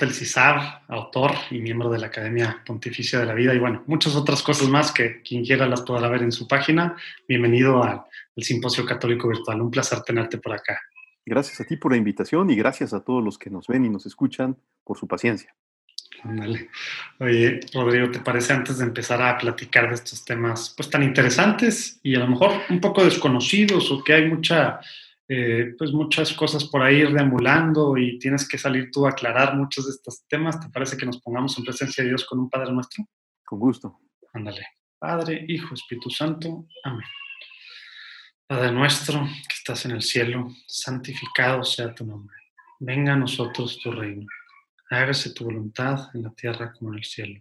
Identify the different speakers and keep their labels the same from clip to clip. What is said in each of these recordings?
Speaker 1: Rodrigo Guerra, fundador del CISAR, autor y miembro de la Academia Pontificia de la Vida y bueno, muchas otras cosas más que quien quiera las podrá ver en su página. Bienvenido al, Simposio Católico Virtual. Un placer tenerte por acá.
Speaker 2: Gracias a ti por la invitación y gracias a todos los que nos ven y nos escuchan por su paciencia.
Speaker 1: Oye, Rodrigo, ¿te parece antes de empezar a platicar de estos temas pues tan interesantes y a lo mejor un poco desconocidos o que hay mucha eh, pues muchas cosas por ahí deambulando y tienes que salir tú a aclarar muchos de estos temas. ¿Te parece que nos pongamos en presencia de Dios con un Padre nuestro?
Speaker 2: Con gusto.
Speaker 1: Ándale. Padre, Hijo, Espíritu Santo. Amén. Padre nuestro que estás en el cielo, santificado sea tu nombre. Venga a nosotros tu reino. Hágase tu voluntad en la tierra como en el cielo.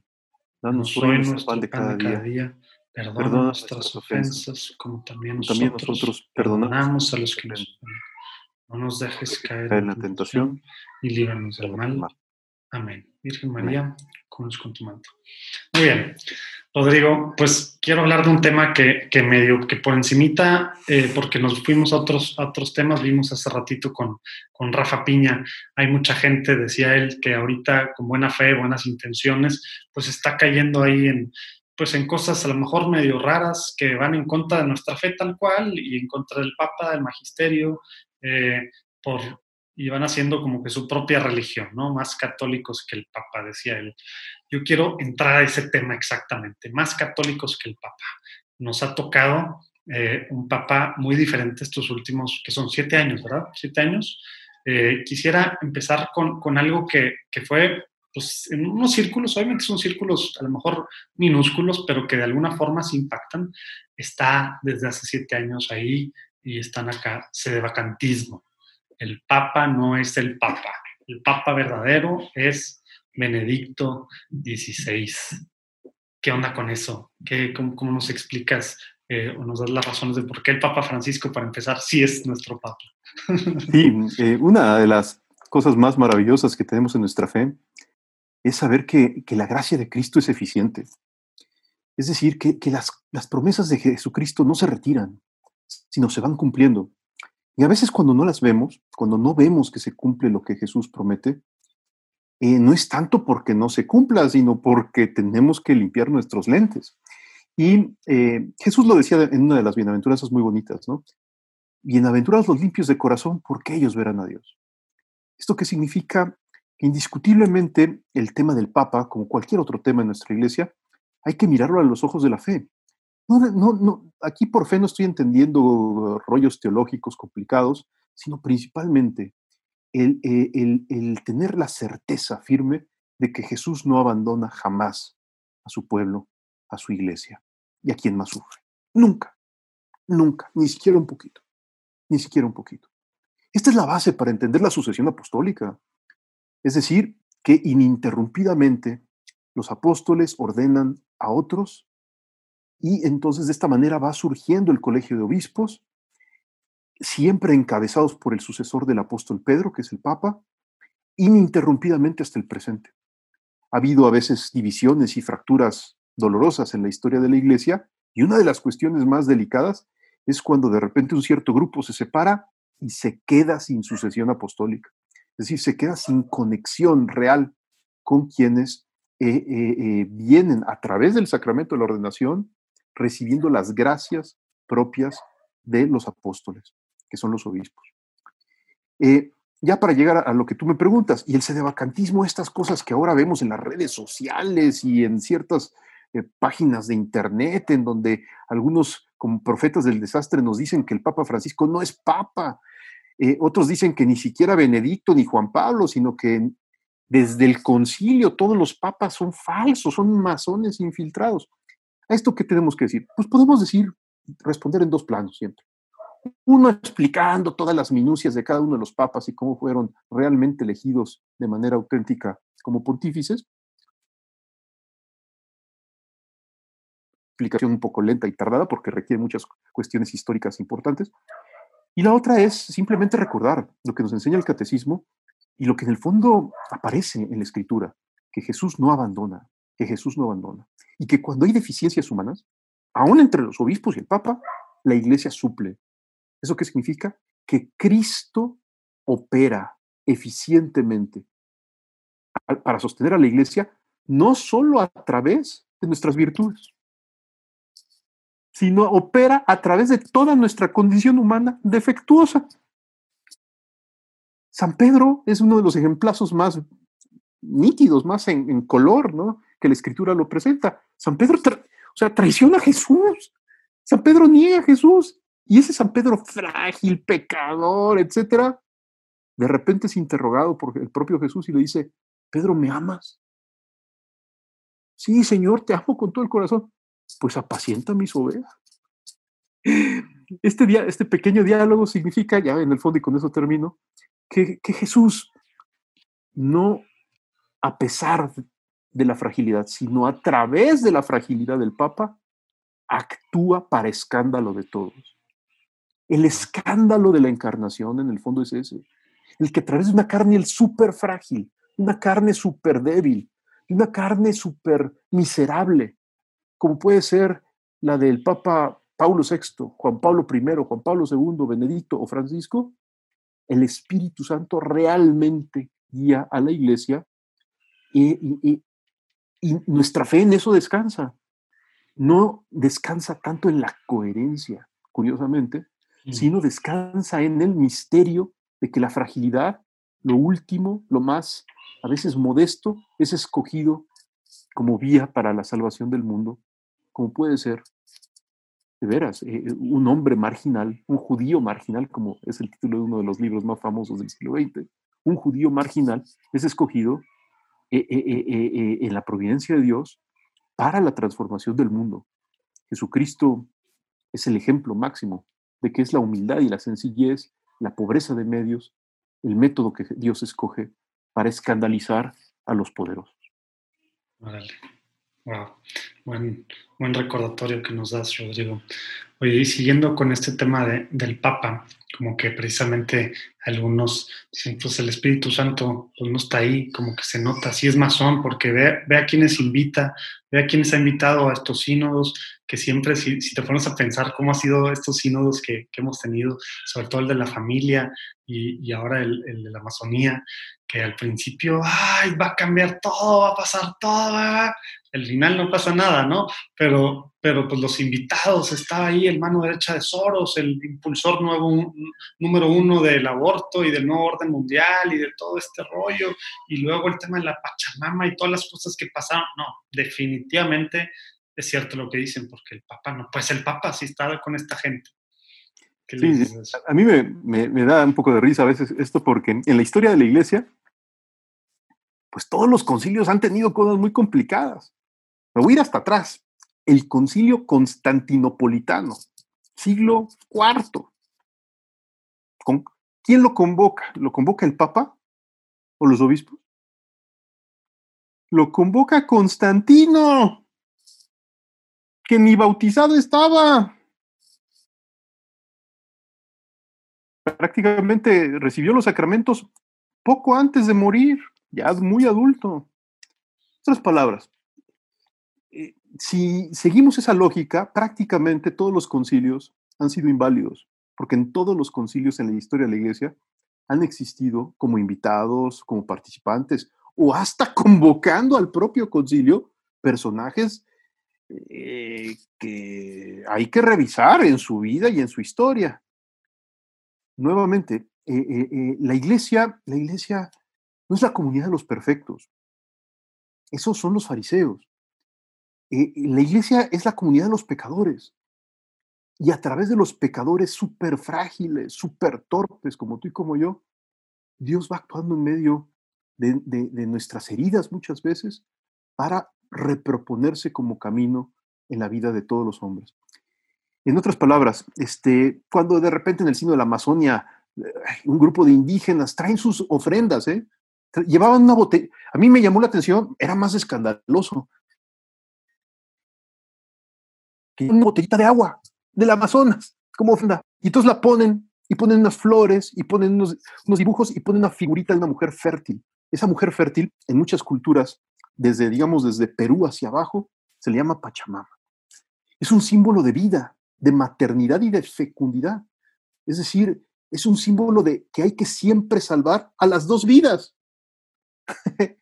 Speaker 1: Danos hoy nuestro pan de cada, día Perdona, nuestras ofensas, como también nosotros, perdonamos a los que nos ofenden. No nos dejes caer en la tentación y líbranos del mal. Amén. Virgen María, con con tu manto. Muy bien. Rodrigo, pues quiero hablar de un tema que, que medio, que por encimita, eh, porque nos fuimos a otros, a otros temas, vimos hace ratito con, con Rafa Piña, hay mucha gente, decía él, que ahorita con buena fe, buenas intenciones, pues está cayendo ahí en, pues en cosas a lo mejor medio raras que van en contra de nuestra fe tal cual y en contra del Papa, del Magisterio, eh, por, y van haciendo como que su propia religión, ¿no? Más católicos que el Papa, decía él. Yo quiero entrar a ese tema exactamente, más católicos que el Papa. Nos ha tocado eh, un Papa muy diferente estos últimos, que son siete años, ¿verdad? Siete años. Eh, quisiera empezar con, con algo que, que fue pues, en unos círculos, obviamente son círculos a lo mejor minúsculos, pero que de alguna forma se impactan, está desde hace siete años ahí y están acá, sedevacantismo. El Papa no es el Papa, el Papa verdadero es Benedicto XVI. ¿Qué onda con eso? ¿Qué, cómo, nos explicas eh, o nos das las razones de por qué el Papa Francisco, para empezar, sí es nuestro Papa?
Speaker 2: Sí, eh, una de las cosas más maravillosas que tenemos en nuestra fe es saber que, la gracia de Cristo es eficiente. Es decir, que, las, las, promesas de Jesucristo no se retiran, sino se van cumpliendo. Y a veces cuando no las vemos, cuando no vemos que se cumple lo que Jesús promete, eh, no es tanto porque no se cumpla, sino porque tenemos que limpiar nuestros lentes. Y eh, Jesús lo decía en una de las bienaventuranzas muy bonitas, ¿no? Bienaventurados los limpios de corazón, porque ellos verán a Dios. ¿Esto qué significa? Indiscutiblemente, el tema del Papa, como cualquier otro tema en nuestra iglesia, hay que mirarlo a los ojos de la fe. No, no, no, aquí por fe no estoy entendiendo rollos teológicos complicados, sino principalmente el, eh, el, el, tener la certeza firme de que Jesús no abandona jamás a su pueblo, a su iglesia y a quien más sufre. Nunca, nunca, ni siquiera un poquito, ni siquiera un poquito. Esta es la base para entender la sucesión apostólica. Es decir, que ininterrumpidamente los apóstoles ordenan a otros y entonces de esta manera va surgiendo el colegio de obispos, siempre encabezados por el sucesor del apóstol Pedro, que es el Papa, ininterrumpidamente hasta el presente. Ha habido a veces divisiones y fracturas dolorosas en la historia de la Iglesia y una de las cuestiones más delicadas es cuando de repente un cierto grupo se separa y se queda sin sucesión apostólica. Es decir, se queda sin conexión real con quienes eh, eh, eh, vienen a través del sacramento de la ordenación recibiendo las gracias propias de los apóstoles, que son los obispos. ya para llegar a, lo que tú me preguntas, y el sedevacantismo, estas cosas que ahora vemos en las redes sociales y en ciertas páginas de internet, en donde algunos como profetas del desastre nos dicen que el Papa Francisco no es Papa, eh, otros dicen que ni siquiera Benedicto ni Juan Pablo, sino que desde el concilio todos los papas son falsos, son masones infiltrados. ¿A esto qué tenemos que decir? Pues podemos decir, responder en dos planos siempre. Uno explicando todas las minucias de cada uno de los papas y cómo fueron realmente elegidos de manera auténtica como pontífices. Explicación un poco lenta y tardada porque requiere muchas cuestiones históricas importantes. Y la otra es simplemente recordar lo que nos enseña el catecismo y lo que en el fondo aparece en la escritura, que Jesús no abandona, que Jesús no abandona. Y que cuando hay deficiencias humanas, aún entre los obispos y el Papa, la iglesia suple. ¿Eso qué significa? Que Cristo opera eficientemente para sostener a la iglesia, no solo a través de nuestras virtudes, sino opera a través de toda nuestra condición humana defectuosa. San Pedro es uno de los ejemplazos más nítidos, más en, color, ¿no? Que la escritura lo presenta. San Pedro, o sea, traiciona a Jesús. San Pedro niega a Jesús. Y ese San Pedro frágil, pecador, etcétera, de repente es interrogado por el propio Jesús y le dice, Pedro, ¿me amas? Sí, Señor, te amo con todo el corazón. Pues apacienta mis ovejas. Este, día, este pequeño diálogo significa, ya en el fondo y con eso termino, que, que Jesús no a pesar de la fragilidad, sino a través de la fragilidad del Papa, actúa para escándalo de todos. El escándalo de la encarnación en el fondo es ese, el que a través de una carne súper frágil, una carne súper débil, una carne súper miserable, como puede ser la del Papa Paulo VI, Juan Pablo I, Juan Pablo II, Benedicto o Francisco, el Espíritu Santo realmente guía a la iglesia y, nuestra fe en eso descansa. No descansa tanto en la coherencia, curiosamente, mm. sino descansa en el misterio de que la fragilidad, lo último, lo más a veces modesto, es escogido como vía para la salvación del mundo, como puede ser, de veras, eh, un hombre marginal, un judío marginal, como es el título de uno de los libros más famosos del siglo XX, un judío marginal es escogido eh, eh, en la providencia de Dios para la transformación del mundo. Jesucristo es el ejemplo máximo de que es la humildad y la sencillez, la pobreza de medios, el método que Dios escoge para escandalizar a los poderosos.
Speaker 1: Wow, buen, buen recordatorio que nos das, Rodrigo. Oye, y siguiendo con este tema de, del Papa, como que precisamente algunos dicen, pues el Espíritu Santo pues no está ahí, como que se nota, si es masón, porque ve, ve a quienes invita, ve a quienes ha invitado a estos sínodos, que siempre, si, si te pones a pensar cómo han sido estos sínodos que, que, hemos tenido, sobre todo el de la familia y, y ahora el, el, de la Amazonía, que al principio, ay, va a cambiar todo, va a pasar todo, al final no pasa nada, ¿no? Pero, pero pues los invitados, estaba ahí el mano derecha de Soros, el impulsor nuevo, número uno del aborto y del nuevo orden mundial y de todo este rollo, y luego el tema de la Pachamama y todas las cosas que pasaron. No, definitivamente es cierto lo que dicen, porque el Papa no puede ser el Papa si está con esta gente.
Speaker 2: Sí, a mí me, me, da un poco de risa a veces esto porque en la historia de la iglesia, pues todos los concilios han tenido cosas muy complicadas. Me voy a ir hasta atrás. El concilio constantinopolitano, siglo IV. ¿Con, ¿Quién lo convoca? ¿Lo convoca el Papa o los obispos? Lo convoca Constantino, que ni bautizado estaba. Prácticamente recibió los sacramentos poco antes de morir, ya muy adulto. Otras palabras, eh, si seguimos esa lógica, prácticamente todos los concilios han sido inválidos, porque en todos los concilios en la historia de la Iglesia han existido como invitados, como participantes, o hasta convocando al propio concilio personajes eh, que hay que revisar en su vida y en su historia. Nuevamente, eh, la iglesia, la iglesia no es la comunidad de los perfectos. Esos son los fariseos. Eh, la iglesia es la comunidad de los pecadores. Y a través de los pecadores súper frágiles, súper torpes, como tú y como yo, Dios va actuando en medio de, nuestras heridas muchas veces para reproponerse como camino en la vida de todos los hombres. En otras palabras, este, cuando de repente en el sino de la Amazonia un grupo de indígenas traen sus ofrendas, ¿eh? Llevaban una botella, a mí me llamó la atención, era más escandaloso, una botellita de agua del Amazonas como ofrenda. Y entonces la ponen y ponen unas flores y ponen unos, dibujos y ponen una figurita de una mujer fértil. Esa mujer fértil en muchas culturas, desde, digamos, desde Perú hacia abajo, se le llama Pachamama. Es un símbolo de vida, de maternidad y de fecundidad. Es decir, es un símbolo de que hay que siempre salvar a las dos vidas.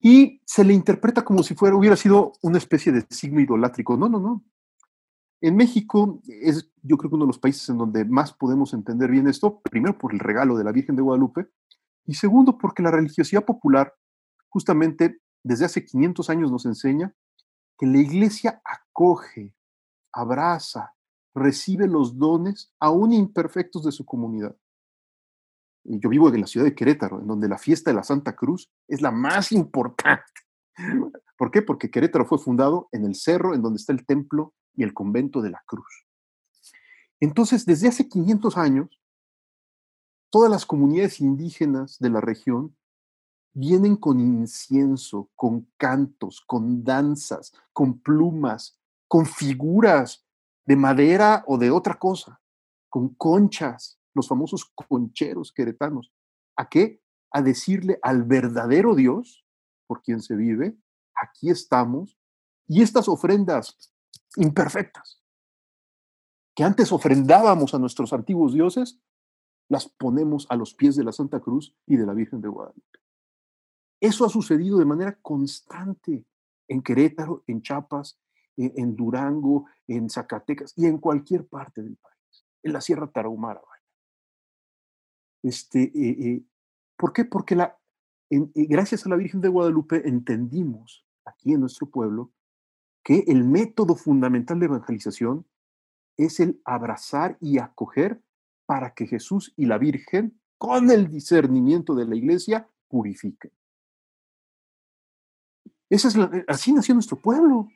Speaker 2: y se le interpreta como si fuera, hubiera sido una especie de signo idolátrico. No, no, no. En México es yo creo que uno de los países en donde más podemos entender bien esto, primero por el regalo de la Virgen de Guadalupe, y segundo porque la religiosidad popular justamente desde hace 500 años nos enseña que la iglesia acoge, abraza, recibe los dones aún imperfectos de su comunidad. Yo vivo en la ciudad de Querétaro, en donde la fiesta de la Santa Cruz es la más importante. ¿Por qué? Porque Querétaro fue fundado en el cerro en donde está el templo y el convento de la Cruz. Entonces, desde hace 500 años, todas las comunidades indígenas de la región vienen con incienso, con cantos, con danzas, con plumas, con figuras de madera o de otra cosa, con conchas, los famosos concheros queretanos. ¿A qué? A decirle al verdadero Dios, por quien se vive, aquí estamos, y estas ofrendas imperfectas, que antes ofrendábamos a nuestros antiguos dioses, las ponemos a los pies de la Santa Cruz y de la Virgen de Guadalupe. Eso ha sucedido de manera constante en Querétaro, en Chiapas, en, Durango, en Zacatecas y en cualquier parte del país, en la Sierra Tarahumara. Este, ¿Por qué? Porque la, gracias a la Virgen de Guadalupe entendimos aquí en nuestro pueblo que el método fundamental de evangelización es el abrazar y acoger para que Jesús y la Virgen, con el discernimiento de la iglesia, purifiquen. Es eh, así nació nuestro pueblo,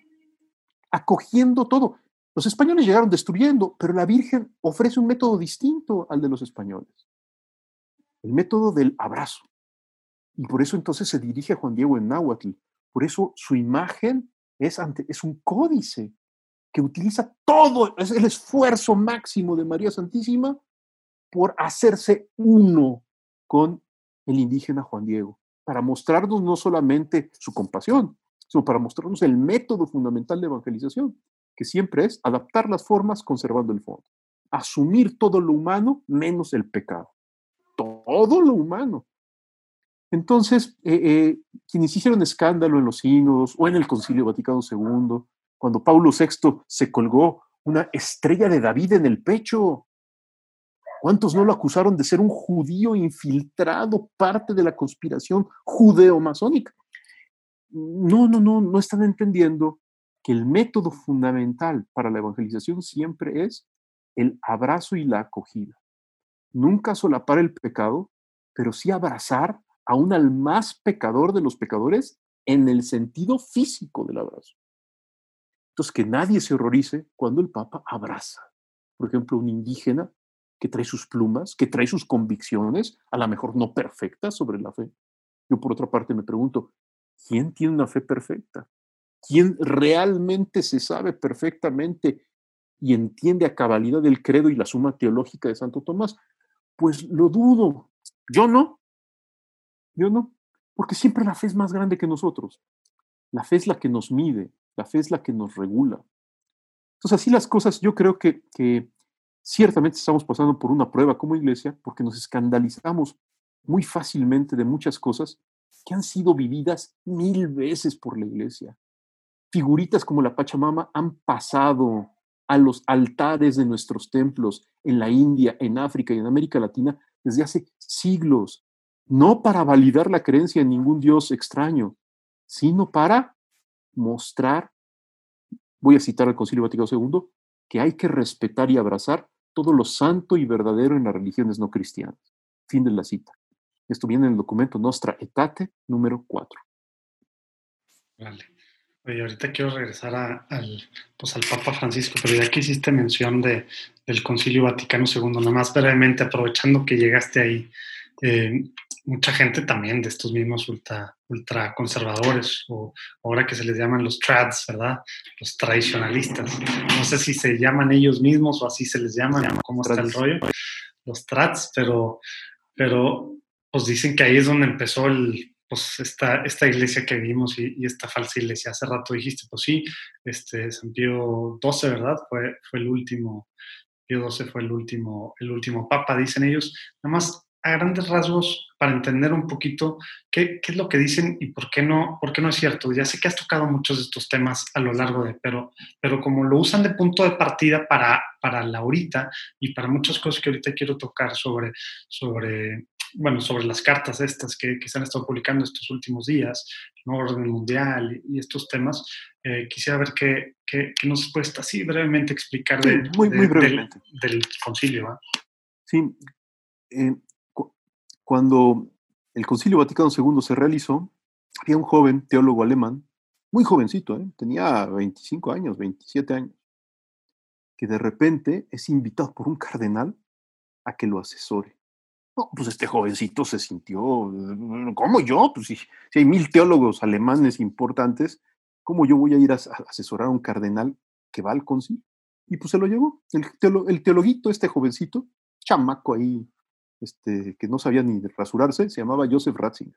Speaker 2: acogiendo todo. Los españoles llegaron destruyendo, pero la Virgen ofrece un método distinto al de los españoles. El método del abrazo. Y por eso entonces se dirige a Juan Diego en náhuatl. Por eso su imagen es, ante, es un códice que utiliza todo, es el esfuerzo máximo de María Santísima por hacerse uno con el indígena Juan Diego, para mostrarnos no solamente su compasión, sino para mostrarnos el método fundamental de evangelización, que siempre es adaptar las formas conservando el fondo, asumir todo lo humano menos el pecado, todo lo humano. Entonces, eh, eh, quienes hicieron escándalo en los sínodos o en el Concilio Vaticano II, cuando Pablo VI se colgó una estrella de David en el pecho. ¿Cuántos no lo acusaron de ser un judío infiltrado, parte de la conspiración judeo-masónica? No, no, no, no están entendiendo que el método fundamental para la evangelización siempre es el abrazo y la acogida. Nunca solapar el pecado, pero sí abrazar aún al más pecador de los pecadores en el sentido físico del abrazo. Entonces, que nadie se horrorice cuando el Papa abraza, por ejemplo, un indígena que trae sus plumas, que trae sus convicciones, a lo mejor no perfectas sobre la fe. Yo, por otra parte, me pregunto, ¿quién tiene una fe perfecta? ¿Quién realmente se sabe perfectamente y entiende a cabalidad el credo y la suma teológica de Santo Tomás? Pues lo dudo. Yo no. Yo no. Porque siempre la fe es más grande que nosotros. La fe es la que nos mide, la fe es la que nos regula. Entonces, así las cosas, yo creo que, ciertamente estamos pasando por una prueba como iglesia porque nos escandalizamos muy fácilmente de muchas cosas que han sido vividas mil veces por la iglesia. Figuritas como la Pachamama han pasado a los altares de nuestros templos en la India, en África y en América Latina desde hace siglos, no para validar la creencia en ningún Dios extraño, sino para mostrar, voy a citar al Concilio Vaticano II, que hay que respetar y abrazar todo lo santo y verdadero en las religiones no cristianas. Fin de la cita. Esto viene en el documento Nostra Etate número 4.
Speaker 1: Vale. Oye, ahorita quiero regresar al, pues al Papa Francisco, pero ya que hiciste mención de, del Concilio Vaticano II, nada más brevemente, aprovechando que llegaste ahí, eh, mucha gente también de estos mismos ultra, ultra conservadores, o ahora que se les llaman los trads, ¿verdad? Los tradicionalistas. No sé si se llaman ellos mismos o así se les llaman, cómo está el rollo, los trads, pero, pero pues dicen que ahí es donde empezó el, pues esta, esta iglesia que vimos y, esta falsa iglesia. Hace rato dijiste, pues sí, este, San Pío XII, ¿verdad? Fue, fue el último Pío XII fue el último, el último papa, dicen ellos. Nada más a grandes rasgos para entender un poquito qué, qué, es lo que dicen y por qué, no, por qué no es cierto. Ya sé que has tocado muchos de estos temas a lo largo de, pero, pero como lo usan de punto de partida para, para la ahorita y para muchas cosas que ahorita quiero tocar sobre, sobre, bueno, sobre las cartas estas que, que se han estado publicando estos últimos días, el orden mundial y, estos temas, eh, quisiera ver qué, qué, qué, nos puedes así brevemente explicar de,
Speaker 2: sí, muy, muy
Speaker 1: de,
Speaker 2: brevemente.
Speaker 1: Del, del, concilio. ¿va?
Speaker 2: Sí, eh, cuando el Concilio Vaticano II se realizó, había un joven teólogo alemán, muy jovencito, ¿eh? tenía 25 años, 27 años, que de repente es invitado por un cardenal a que lo asesore. Pues este jovencito se sintió, ¿cómo yo? Pues si, hay mil teólogos alemanes importantes, ¿cómo yo voy a ir a, asesorar a un cardenal que va al concilio? Y pues se lo llevó, el, teolo, teologuito, este jovencito, chamaco ahí, este, que no sabía ni rasurarse, se llamaba Joseph Ratzinger.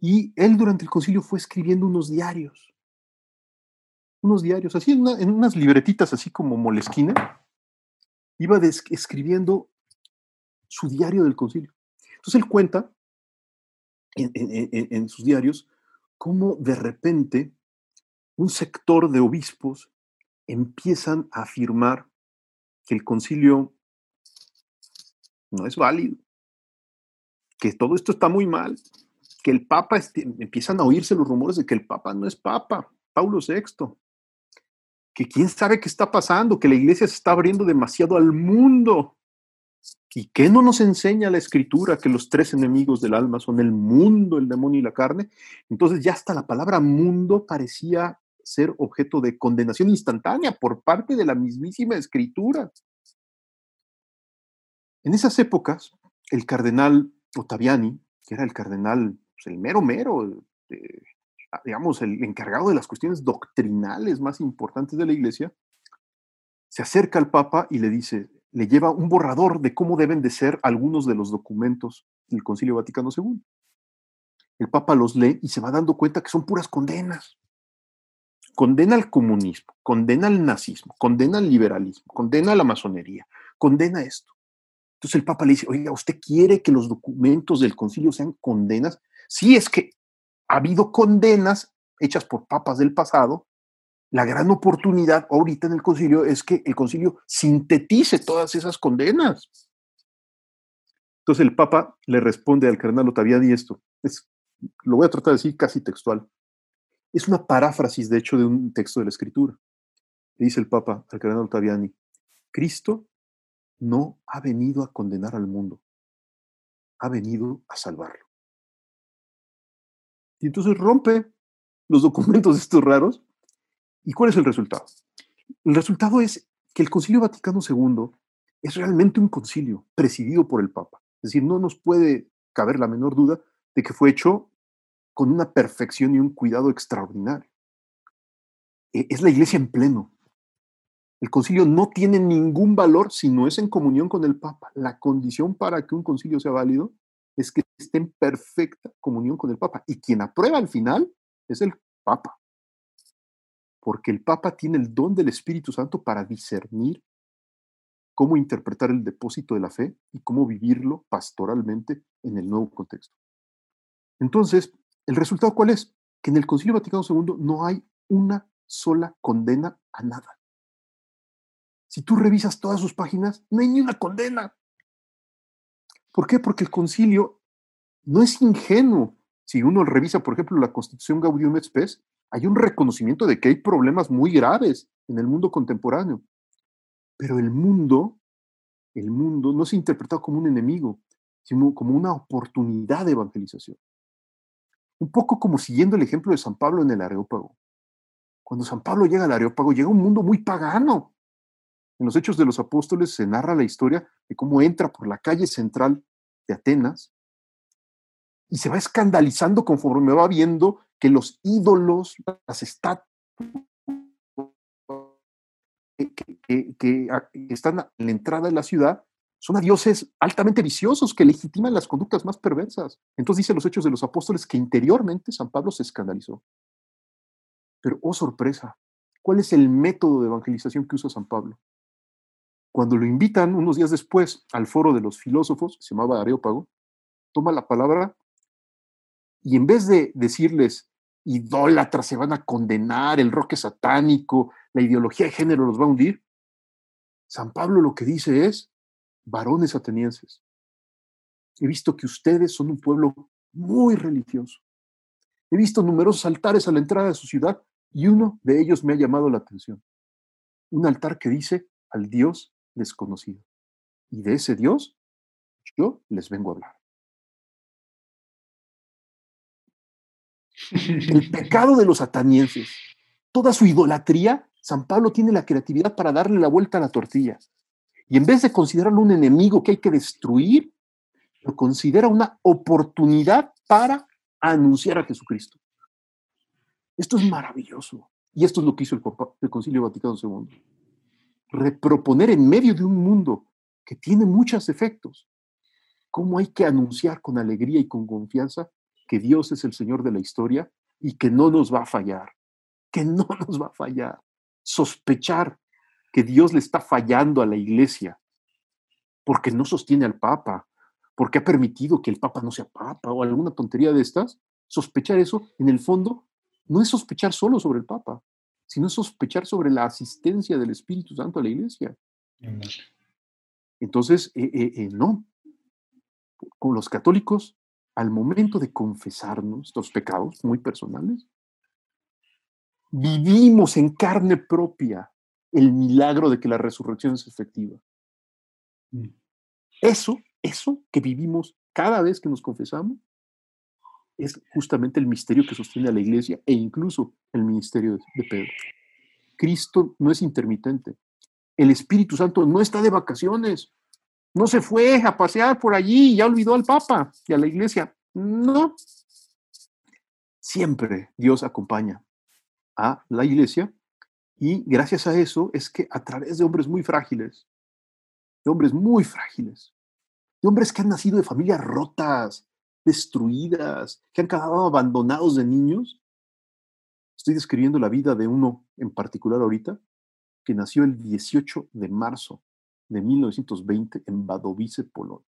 Speaker 2: Y él durante el concilio fue escribiendo unos diarios, unos diarios, así en, en unas libretitas así como molesquina, iba escribiendo su diario del concilio. Entonces él cuenta en, sus diarios cómo de repente un sector de obispos empiezan a afirmar que el concilio no es válido, que todo esto está muy mal, que el Papa, empiezan a oírse los rumores de que el Papa no es Papa, Paulo VI, que quién sabe qué está pasando, que la iglesia se está abriendo demasiado al mundo. ¿Y qué no nos enseña la escritura? Que los tres enemigos del alma son el mundo, el demonio y la carne. Entonces ya hasta la palabra mundo parecía ser objeto de condenación instantánea por parte de la mismísima escritura. En esas épocas, el cardenal Ottaviani, que era el cardenal, pues el mero mero, eh, digamos, el encargado de las cuestiones doctrinales más importantes de la iglesia, se acerca al Papa y le dice, le lleva un borrador de cómo deben de ser algunos de los documentos del Concilio Vaticano II. El Papa los lee y se va dando cuenta que son puras condenas. Condena al comunismo, condena al nazismo, condena al liberalismo, condena a la masonería, condena esto. Entonces el Papa le dice, oiga, ¿usted quiere que los documentos del concilio sean condenas? Sí, es que ha habido condenas hechas por papas del pasado. La gran oportunidad ahorita en el concilio es que el concilio sintetice todas esas condenas. Entonces el Papa le responde al cardenal Ottaviani esto. Es, lo voy a tratar de decir casi textual. Es una paráfrasis, de hecho, de un texto de la Escritura. Le dice el Papa al cardenal Ottaviani, Cristo no ha venido a condenar al mundo, ha venido a salvarlo. Y entonces rompe los documentos estos raros. ¿Y cuál es el resultado? El resultado es que el Concilio Vaticano II es realmente un concilio presidido por el Papa. Es decir, no nos puede caber la menor duda de que fue hecho con una perfección y un cuidado extraordinario. E, es la iglesia en pleno. El concilio no tiene ningún valor si no es en comunión con el Papa. La condición para que un concilio sea válido es que esté en perfecta comunión con el Papa. Y quien aprueba al final es el Papa. Porque el Papa tiene el don del Espíritu Santo para discernir cómo interpretar el depósito de la fe y cómo vivirlo pastoralmente en el nuevo contexto. Entonces, ¿el resultado cuál es? Que en el Concilio Vaticano II no hay una sola condena a nada. Si tú revisas todas sus páginas, no hay ni una condena. ¿Por qué? Porque el concilio no es ingenuo. Si uno revisa, por ejemplo, la Constitución Gaudium et Spes, hay un reconocimiento de que hay problemas muy graves en el mundo contemporáneo. Pero el mundo, el mundo no se interpreta como un enemigo, sino como una oportunidad de evangelización. Un poco como siguiendo el ejemplo de San Pablo en el Areópago. Cuando San Pablo llega al Areópago, llega un mundo muy pagano, en los Hechos de los Apóstoles se narra la historia de cómo entra por la calle central de Atenas y se va escandalizando conforme va viendo que los ídolos, las estatuas que, están en la entrada de la ciudad son a dioses altamente viciosos que legitiman las conductas más perversas. Entonces dice los Hechos de los Apóstoles que interiormente San Pablo se escandalizó. Pero, oh sorpresa, ¿cuál es el método de evangelización que usa San Pablo? cuando lo invitan unos días después al foro de los filósofos, que se llamaba Areópago, toma la palabra y en vez de decirles, idólatras, se van a condenar, el roque satánico, la ideología de género los va a hundir, San Pablo lo que dice es, varones atenienses, he visto que ustedes son un pueblo muy religioso. He visto numerosos altares a la entrada de su ciudad y uno de ellos me ha llamado la atención. Un altar que dice al Dios desconocido. Y de ese Dios yo les vengo a hablar. El pecado de los atanienses, toda su idolatría, San Pablo tiene la creatividad para darle la vuelta a la tortilla. Y en vez de considerarlo un enemigo que hay que destruir, lo considera una oportunidad para anunciar a Jesucristo. Esto es maravilloso. Y esto es lo que hizo el, Concilio Vaticano II. Reproponer en medio de un mundo que tiene muchos efectos, cómo hay que anunciar con alegría y con confianza que Dios es el Señor de la historia y que no nos va a fallar, que no nos va a fallar. Sospechar que Dios le está fallando a la iglesia porque no sostiene al Papa, porque ha permitido que el Papa no sea Papa o alguna tontería de estas, sospechar eso, en el fondo, no es sospechar solo sobre el Papa, sino es sospechar sobre la asistencia del Espíritu Santo a la iglesia. Entonces, eh, eh, eh, no. Con los católicos, al momento de confesarnos nuestros pecados muy personales, vivimos en carne propia el milagro de que la resurrección es efectiva. Mm. Eso eso que vivimos cada vez que nos confesamos es justamente el misterio que sostiene a la iglesia e incluso el ministerio de Pedro. Cristo no es intermitente. El Espíritu Santo no está de vacaciones. No se fue a pasear por allí y ya olvidó al Papa y a la iglesia. No. Siempre Dios acompaña a la iglesia y gracias a eso es que a través de hombres muy frágiles, de hombres muy frágiles, de hombres que han nacido de familias rotas, destruidas, que han quedado abandonados de niños. Estoy describiendo la vida de uno en particular ahorita, que nació el 18 de marzo de 1920 en Wadowice, Polonia.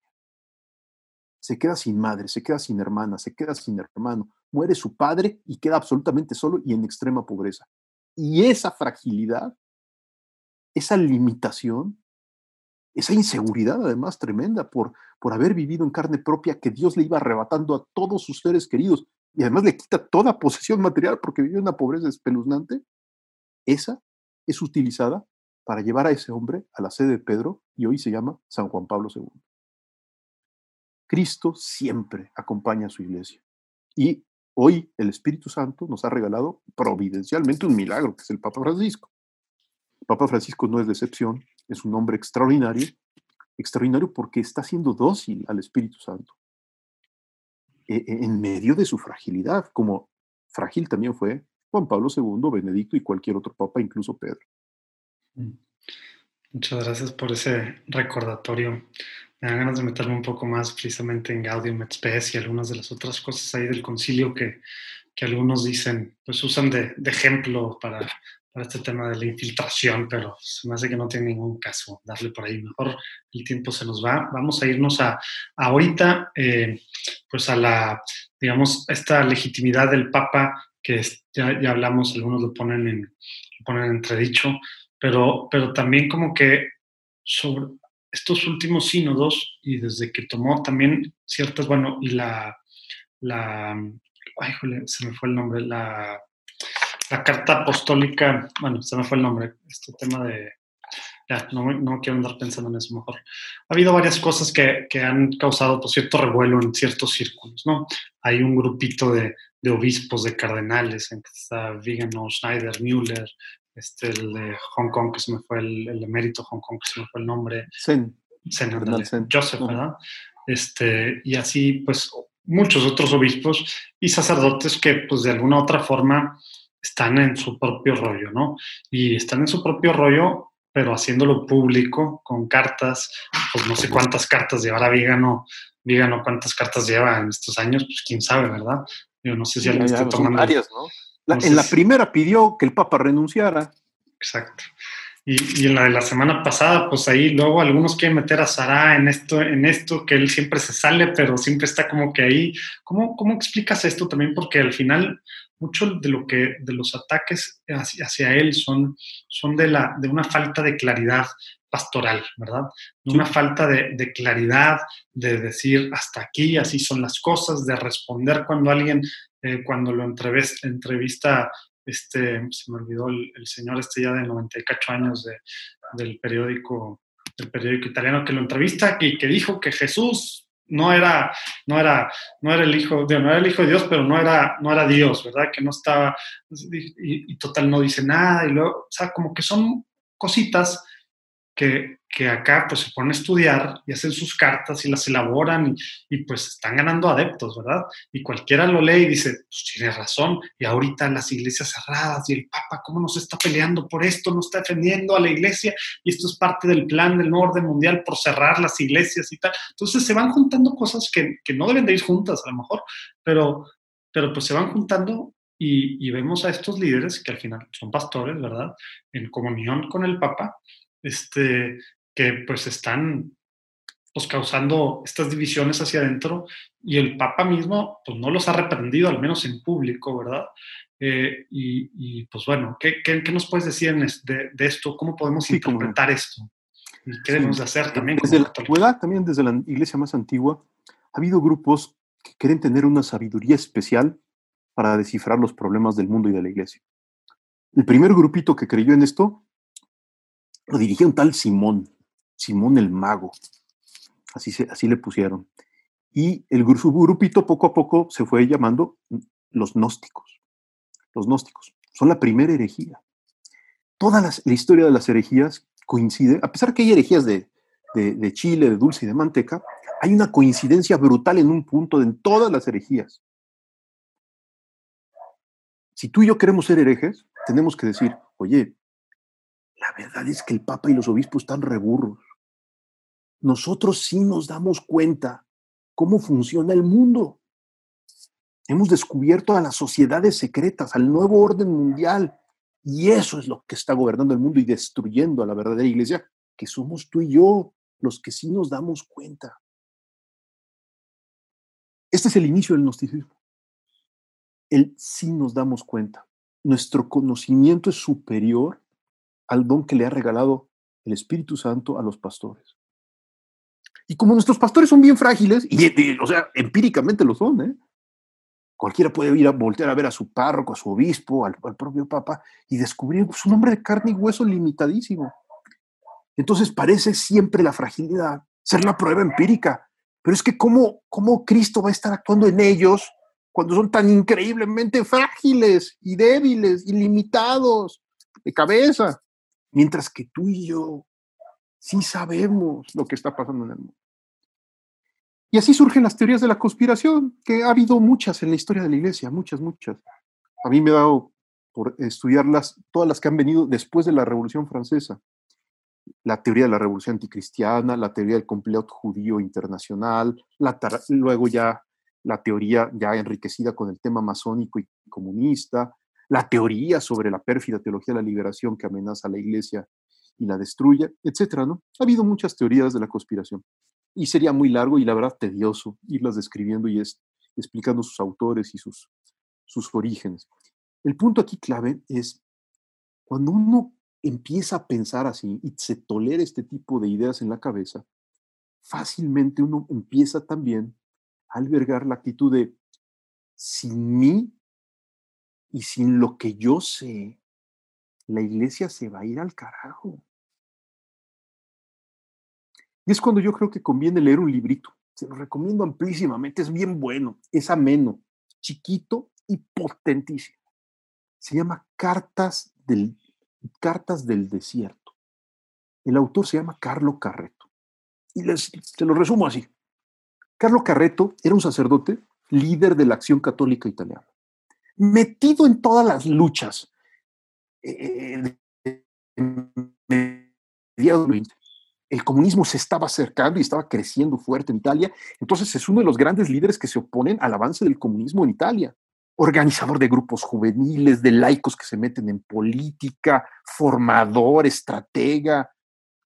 Speaker 2: Se queda sin madre, se queda sin hermana, se queda sin hermano, muere su padre y queda absolutamente solo y en extrema pobreza. Y esa fragilidad, esa limitación, esa inseguridad además tremenda por, por haber vivido en carne propia que Dios le iba arrebatando a todos sus seres queridos y además le quita toda posesión material porque vive una pobreza espeluznante, esa es utilizada para llevar a ese hombre a la sede de Pedro y hoy se llama San Juan Pablo II. Cristo siempre acompaña a su iglesia y hoy el Espíritu Santo nos ha regalado providencialmente un milagro que es el Papa Francisco. Papa Francisco no es decepción, es un hombre extraordinario, extraordinario porque está siendo dócil al Espíritu Santo, e, e, en medio de su fragilidad, como frágil también fue Juan Pablo II, Benedicto y cualquier otro papa, incluso Pedro.
Speaker 1: Muchas gracias por ese recordatorio. Me dan ganas de meterme un poco más precisamente en Gaudium et Spes y algunas de las otras cosas ahí del concilio que, que algunos dicen, pues usan de, de ejemplo para para este tema de la infiltración, pero se me hace que no tiene ningún caso darle por ahí. Mejor el tiempo se nos va. Vamos a irnos a, ahorita, eh, pues a la, digamos, esta legitimidad del Papa, que ya, ya, hablamos, algunos lo ponen en, lo ponen en entredicho, pero, pero también como que sobre estos últimos sínodos y desde que tomó también ciertas, bueno, y la, la, ay, jole, se me fue el nombre, la la carta apostólica, bueno, se me fue el nombre, este tema de, ya, no, no, quiero andar pensando en eso mejor. Ha habido varias cosas que, que han causado pues, cierto revuelo en ciertos círculos, ¿no? Hay un grupito de, de obispos, de cardenales, en que está Vigano, Schneider, Müller, este, el de Hong Kong, que se me fue el, el emérito Hong Kong, que se me fue el nombre.
Speaker 2: Zen.
Speaker 1: Zen, Joseph, ¿verdad? Este, y así, pues, muchos otros obispos y sacerdotes que, pues, de alguna u otra forma, están en su propio rollo, ¿no? Y están en su propio rollo, pero haciéndolo público con cartas, pues no sé cuántas cartas llevará Vígano, Vígano cuántas cartas lleva en estos años, pues quién sabe, ¿verdad? Yo no sé si alguien está tomando.
Speaker 2: Varias, ¿no? En la primera pidió que el Papa renunciara.
Speaker 1: Exacto. Y, en la de la semana pasada, pues ahí luego algunos quieren meter a Sara en esto, en esto, que él siempre se sale, pero siempre está como que ahí. ¿Cómo, cómo explicas esto también? Porque al final mucho de lo que de los ataques hacia, hacia él son, son de, la, de una falta de claridad pastoral, ¿verdad? Una falta de, de, claridad, de decir hasta aquí, así son las cosas, de responder cuando alguien, eh, cuando lo entrevista, este, se me olvidó el, señor este ya de 98 años de, del periódico del periódico italiano que lo entrevista y que dijo que Jesús no era, no era, no era el hijo de, no era el hijo de Dios, pero no era, no era Dios, ¿verdad? Que no estaba, y total no dice nada, y luego, o sea, como que son cositas que, que, acá pues se ponen a estudiar y hacen sus cartas y las elaboran y, pues están ganando adeptos, ¿verdad? Y cualquiera lo lee y dice, pues tiene razón, y ahorita las iglesias cerradas y el Papa, ¿cómo nos está peleando por esto? No está defendiendo a la iglesia y esto es parte del plan del nuevo orden mundial por cerrar las iglesias y tal. Entonces se van juntando cosas que, que no deben de ir juntas a lo mejor, pero, pero pues se van juntando y, y, vemos a estos líderes que al final son pastores, ¿verdad? En comunión con el Papa este, que pues están pues, causando estas divisiones hacia adentro y el Papa mismo pues no los ha reprendido, al menos en público, ¿verdad? Eh, y, pues bueno, ¿qué, ¿qué, nos puedes decir de, de, esto? ¿Cómo podemos interpretar esto? ¿Y qué debemos de hacer también?
Speaker 2: Desde la antigüedad, también desde la iglesia más antigua, ha habido grupos que quieren tener una sabiduría especial para descifrar los problemas del mundo y de la iglesia. El primer grupito que creyó en esto lo dirigía un tal Simón, Simón el Mago, así, se, así le pusieron. Y el grupito poco a poco se fue llamando los gnósticos. Los gnósticos son la primera herejía. Toda la historia de las herejías coincide, a pesar que hay herejías de, de, chile, de dulce y de manteca, hay una coincidencia brutal en un punto en todas las herejías. Si tú y yo queremos ser herejes, tenemos que decir, oye, la verdad es que el Papa y los obispos están reburros. Nosotros sí nos damos cuenta cómo funciona el mundo. Hemos descubierto a las sociedades secretas, al nuevo orden mundial. Y eso es lo que está gobernando el mundo y destruyendo a la verdadera iglesia, que somos tú y yo, los que sí nos damos cuenta. Este es el inicio del gnosticismo. El sí nos damos cuenta. Nuestro conocimiento es superior al don que le ha regalado el Espíritu Santo a los pastores. Y como nuestros pastores son bien frágiles, y, o sea, empíricamente lo son, ¿eh? cualquiera puede ir a voltear a ver a su párroco, a su obispo, al, propio papa, y descubrir su nombre de carne y hueso limitadísimo. Entonces parece siempre la fragilidad ser la prueba empírica. Pero es que ¿cómo, cómo Cristo va a estar actuando en ellos cuando son tan increíblemente frágiles y débiles y limitados de cabeza? Mientras que tú y yo sí sabemos lo que está pasando en el mundo. Y así surgen las teorías de la conspiración, que ha habido muchas en la historia de la iglesia, muchas, muchas. A mí me ha dado por estudiarlas, todas las que han venido después de la Revolución Francesa. La teoría de la Revolución Anticristiana, la teoría del complot judío internacional, luego ya la teoría ya enriquecida con el tema masónico y comunista, la teoría sobre la pérfida teología de la liberación que amenaza a la iglesia y la destruye, etcétera, ¿no? Ha habido muchas teorías de la conspiración y sería muy largo y la verdad tedioso irlas describiendo y explicando sus autores y sus, sus orígenes. El punto aquí clave es cuando uno empieza a pensar así y se tolera este tipo de ideas en la cabeza, fácilmente uno empieza también a albergar la actitud de sin mí y sin lo que yo sé, la iglesia se va a ir al carajo. Y es cuando yo creo que conviene leer un librito. Se lo recomiendo amplísimamente, es bien bueno, es ameno, chiquito y potentísimo. Se llama Cartas del, Cartas del Desierto. El autor se llama Carlo Carreto. Y se lo resumo así. Carlo Carreto era un sacerdote líder de la acción católica italiana metido en todas las luchas. Eh, el comunismo se estaba acercando y estaba creciendo fuerte en Italia, entonces es uno de los grandes líderes que se oponen al avance del comunismo en Italia. organizador de grupos juveniles, de laicos que se meten en política, formador, estratega.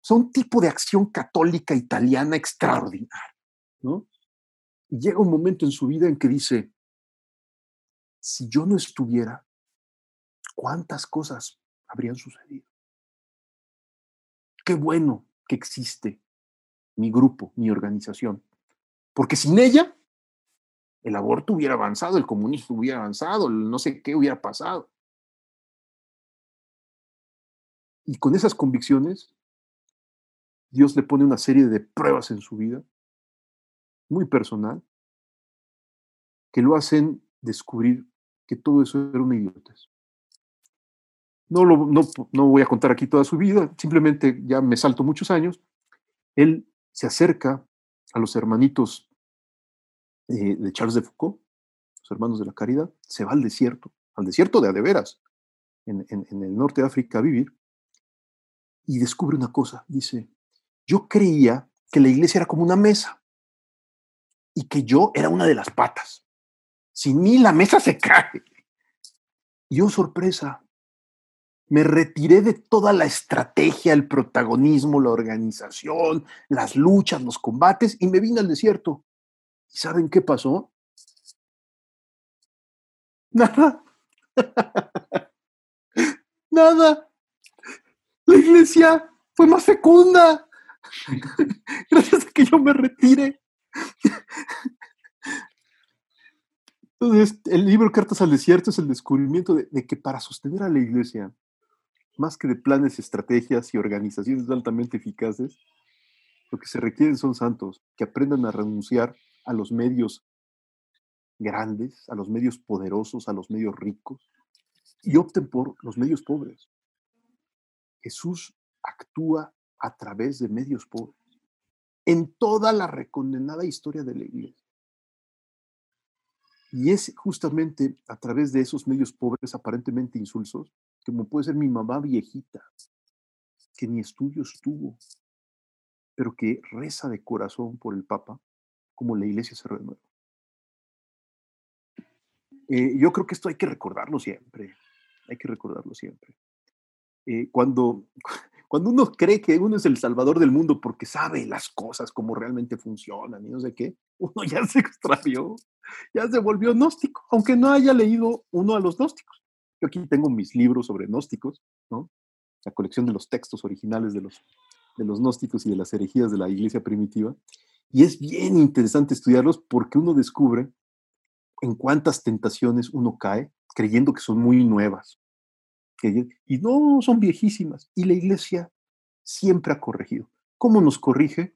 Speaker 2: O un tipo de acción católica italiana extraordinaria. ¿no? Llega un momento en su vida en que dice, si yo no estuviera, ¿cuántas cosas habrían sucedido? Qué bueno que existe mi grupo, mi organización, porque sin ella el aborto hubiera avanzado, el comunismo hubiera avanzado, no sé qué hubiera pasado. Y con esas convicciones, Dios le pone una serie de pruebas en su vida, muy personal, que lo hacen descubrir que todo eso era una idiotez. No, lo, no, no voy a contar aquí toda su vida, simplemente ya me salto muchos años. Él se acerca a los hermanitos eh, de Charles de Foucault, los hermanos de la caridad, se va al desierto, al desierto de Adeveras, en, en, el norte de África a vivir, y descubre una cosa, dice, yo creía que la iglesia era como una mesa y que yo era una de las patas. Sin mí la mesa se cae. Y yo, sorpresa, me retiré de toda la estrategia, el protagonismo, la organización, las luchas, los combates y me vine al desierto. ¿Y saben qué pasó? Nada. Nada. La iglesia fue más fecunda. Gracias a que yo me retire. Entonces, el libro Cartas al Desierto es el descubrimiento de, de, que para sostener a la iglesia, más que de planes, estrategias y organizaciones altamente eficaces, lo que se requieren son santos que aprendan a renunciar a los medios grandes, a los medios poderosos, a los medios ricos, y opten por los medios pobres. Jesús actúa a través de medios pobres en toda la recondenada historia de la iglesia. Y es justamente a través de esos medios pobres aparentemente insulsos, como puede ser mi mamá viejita, que ni estudios tuvo, pero que reza de corazón por el Papa, como la iglesia se renueva. Eh, yo creo que esto hay que recordarlo siempre, hay que recordarlo siempre. Eh, cuando, cuando uno cree que uno es el salvador del mundo porque sabe las cosas, cómo realmente funcionan y no sé qué, uno ya se extravió, ya se volvió gnóstico, aunque no haya leído uno a los gnósticos. Yo aquí tengo mis libros sobre gnósticos, ¿no? la colección de los textos originales de los, de los gnósticos y de las herejías de la iglesia primitiva, y es bien interesante estudiarlos porque uno descubre en cuántas tentaciones uno cae creyendo que son muy nuevas. Y no, son viejísimas. Y la iglesia siempre ha corregido. ¿Cómo nos corrige?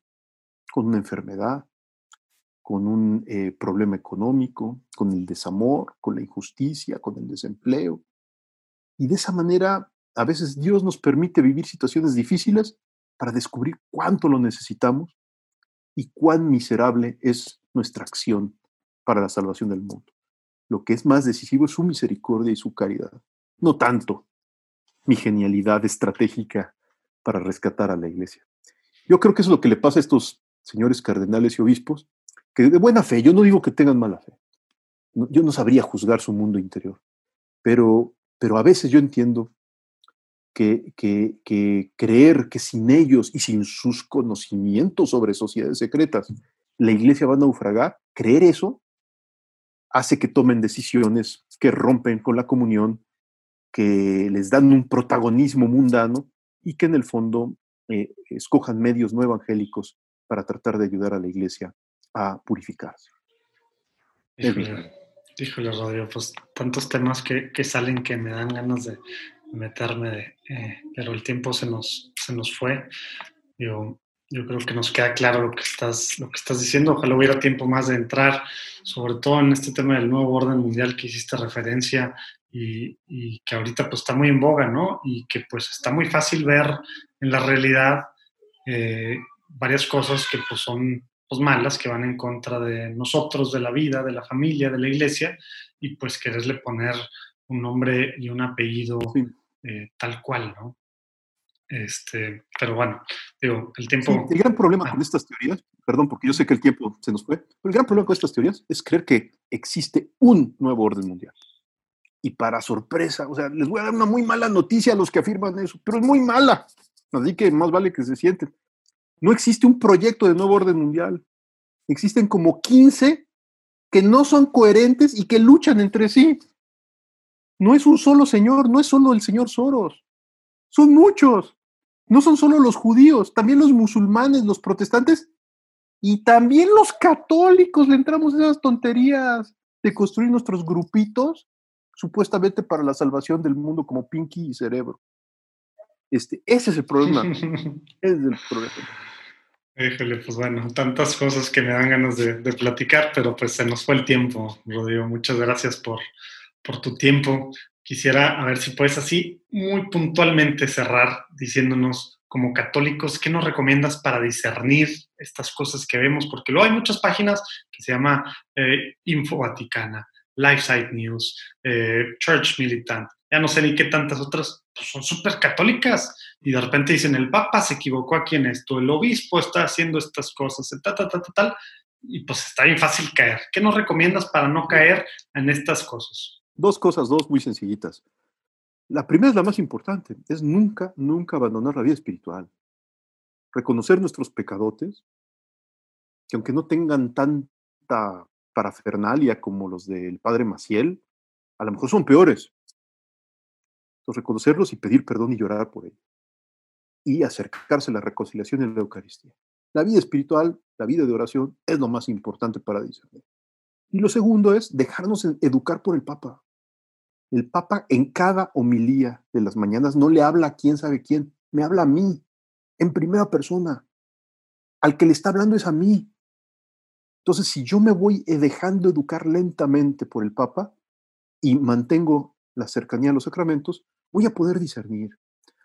Speaker 2: Con una enfermedad, con un eh, problema económico, con el desamor, con la injusticia, con el desempleo. Y de esa manera, a veces Dios nos permite vivir situaciones difíciles para descubrir cuánto lo necesitamos y cuán miserable es nuestra acción para la salvación del mundo. Lo que es más decisivo es su misericordia y su caridad, no tanto mi genialidad estratégica para rescatar a la iglesia. Yo creo que eso es lo que le pasa a estos señores cardenales y obispos, que de buena fe, yo no digo que tengan mala fe, yo no sabría juzgar su mundo interior, pero, pero a veces yo entiendo que, creer que sin ellos y sin sus conocimientos sobre sociedades secretas la iglesia va a naufragar, creer eso hace que tomen decisiones que rompen con la comunión, que les dan un protagonismo mundano y que en el fondo eh, escojan medios no evangélicos para tratar de ayudar a la iglesia a purificarse.
Speaker 1: Híjole, híjole Rodrigo, pues tantos temas que, que salen que me dan ganas de, meterme, eh, pero el tiempo se nos, se nos fue. Yo, yo creo que nos queda claro lo que, estás, lo que estás diciendo. Ojalá hubiera tiempo más de entrar, sobre todo en este tema del nuevo orden mundial que hiciste referencia y, y, que ahorita pues está muy en boga, ¿no? Y que pues está muy fácil ver en la realidad eh, varias cosas que pues son pues malas, que van en contra de nosotros, de la vida, de la familia, de la iglesia, y pues quererle poner un nombre y un apellido eh, tal cual, ¿no? Este, pero bueno, digo, el tiempo...
Speaker 2: el gran problema con estas teorías, perdón, porque yo sé que el tiempo se nos fue, pero el gran problema con estas teorías es creer que existe un nuevo orden mundial. Y para sorpresa, o sea, les voy a dar una muy mala noticia a los que afirman eso, pero es muy mala. Así que más vale que se sienten. No existe un proyecto de nuevo orden mundial. Existen como 15 que no son coherentes y que luchan entre sí. No es un solo señor, no es solo el señor Soros. Son muchos. No son solo los judíos, también los musulmanes, los protestantes y también los católicos le entramos a esas tonterías de construir nuestros grupitos supuestamente para la salvación del mundo como Pinky y Cerebro. Este, ese es el problema. ese es el problema.
Speaker 1: Híjole, pues bueno, tantas cosas que me dan ganas de, platicar, pero pues se nos fue el tiempo, Rodrigo. Muchas gracias por, por tu tiempo. Quisiera a ver si puedes así muy puntualmente cerrar diciéndonos como católicos, ¿qué nos recomiendas para discernir estas cosas que vemos? Porque luego hay muchas páginas que se llama eh, Info Vaticana, Lifeside News, eh, Church Militant, ya no sé ni qué tantas otras, pues son súper católicas. Y de repente dicen, el Papa se equivocó aquí en esto, el obispo está haciendo estas cosas, tal, tal, tal, tal, y pues está bien fácil caer. ¿Qué nos recomiendas para no caer en estas cosas?
Speaker 2: Dos cosas, dos muy sencillitas. La primera es la más importante, es nunca, nunca abandonar la vida espiritual. Reconocer nuestros pecadotes, que aunque no tengan tanta parafernalia como los del padre Maciel, a lo mejor son peores, reconocerlos y pedir perdón y llorar por ellos. Y acercarse a la reconciliación en la Eucaristía. La vida espiritual, la vida de oración es lo más importante para discernir. Y lo segundo es dejarnos educar por el Papa. El Papa en cada homilía de las mañanas no le habla a quién sabe quién, me habla a mí, en primera persona. Al que le está hablando es a mí. Entonces, si yo me voy eh, dejando educar lentamente por el Papa y mantengo la cercanía a los sacramentos, voy a poder discernir.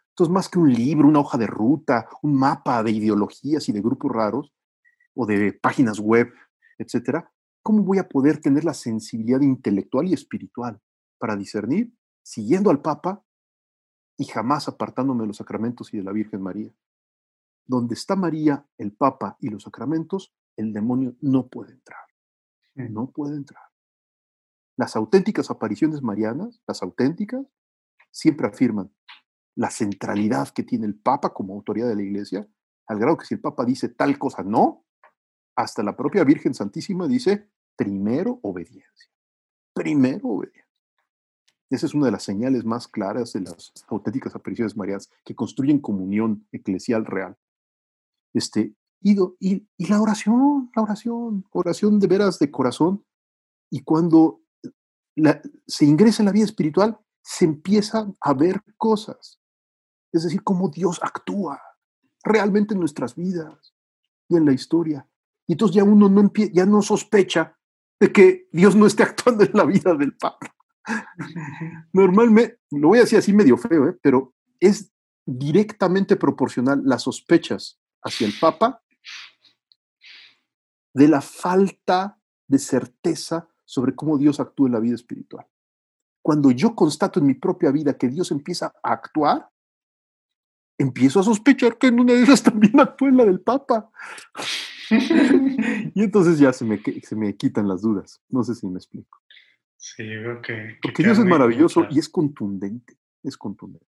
Speaker 2: Entonces, más que un libro, una hoja de ruta, un mapa de ideologías y de grupos raros, o de páginas web, etcétera, ¿cómo voy a poder tener la sensibilidad intelectual y espiritual para discernir siguiendo al Papa y jamás apartándome de los sacramentos y de la Virgen María? Donde está María, el Papa y los sacramentos, el demonio no puede entrar. No puede entrar. Las auténticas apariciones marianas, las auténticas, siempre afirman la centralidad que tiene el Papa como autoridad de la Iglesia, al grado que si el Papa dice tal cosa no, hasta la propia Virgen Santísima dice primero obediencia. Primero obediencia. Esa es una de las señales más claras de las auténticas apariciones marianas que construyen comunión eclesial real. Este, y, y, y la oración, la oración, oración de veras de corazón. Y cuando se ingresa en la vida espiritual, se empiezan a ver cosas. Es decir, cómo Dios actúa realmente en nuestras vidas y en la historia. Y entonces ya uno no, ya no sospecha de que Dios no esté actuando en la vida del Papa. Normalmente, lo voy a decir así medio feo, ¿eh? pero es directamente proporcional las sospechas hacia el Papa de la falta de certeza sobre cómo Dios actúa en la vida espiritual cuando yo constato en mi propia vida que Dios empieza a actuar, empiezo a sospechar que en una de esas también actúa en la del Papa. y entonces ya se me, se me quitan las dudas. No sé si me explico.
Speaker 1: Sí, que...
Speaker 2: Porque Dios es maravilloso y es contundente, es contundente.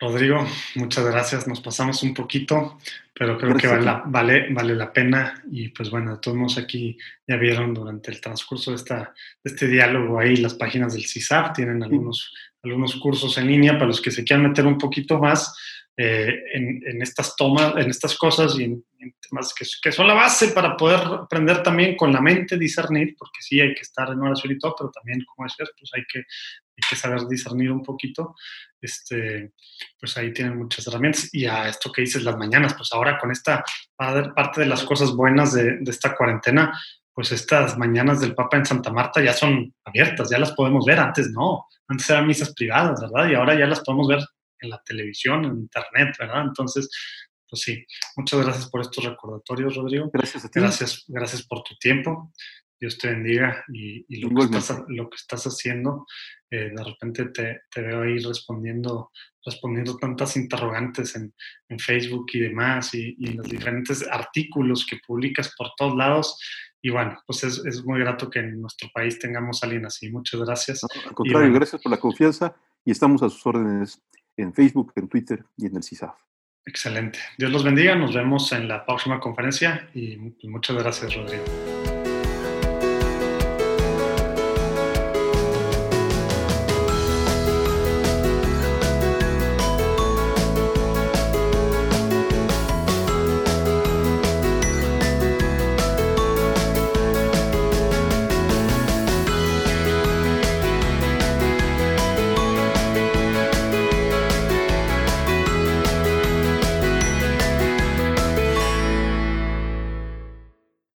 Speaker 1: Rodrigo, muchas gracias. Nos pasamos un poquito, pero creo que vale la, vale, vale la pena. Y pues bueno, todos aquí ya vieron durante el transcurso de, esta, este diálogo ahí las páginas del CISAF, tienen algunos, algunos cursos en línea para los que se quieran meter un poquito más eh, en, estas tomas, en estas cosas y en, temas que, que, son la base para poder aprender también con la mente discernir, porque sí hay que estar en oración y todo, pero también, como decías, pues hay que, hay que saber discernir un poquito este, pues ahí tienen muchas herramientas. Y a esto que dices las mañanas, pues ahora con esta parte de las cosas buenas de, esta cuarentena, pues estas mañanas del Papa en Santa Marta ya son abiertas, ya las podemos ver, antes no, antes eran misas privadas, ¿verdad? Y ahora ya las podemos ver en la televisión, en internet, ¿verdad? Entonces, pues sí, muchas gracias por estos recordatorios, Rodrigo.
Speaker 2: Gracias a ti.
Speaker 1: Gracias, gracias por tu tiempo. Dios te bendiga y, lo, que estás, lo, que estás, haciendo. Eh, de repente te, te, veo ahí respondiendo, respondiendo tantas interrogantes en, en Facebook y demás, y, y, los diferentes artículos que publicas por todos lados. Y bueno, pues es, es, muy grato que en nuestro país tengamos a alguien así. Muchas gracias.
Speaker 2: al contrario, gracias por la confianza y estamos a sus órdenes en Facebook, en Twitter y en el CISAF.
Speaker 1: Excelente. Dios los bendiga. Nos vemos en la próxima conferencia y muchas gracias, Rodrigo.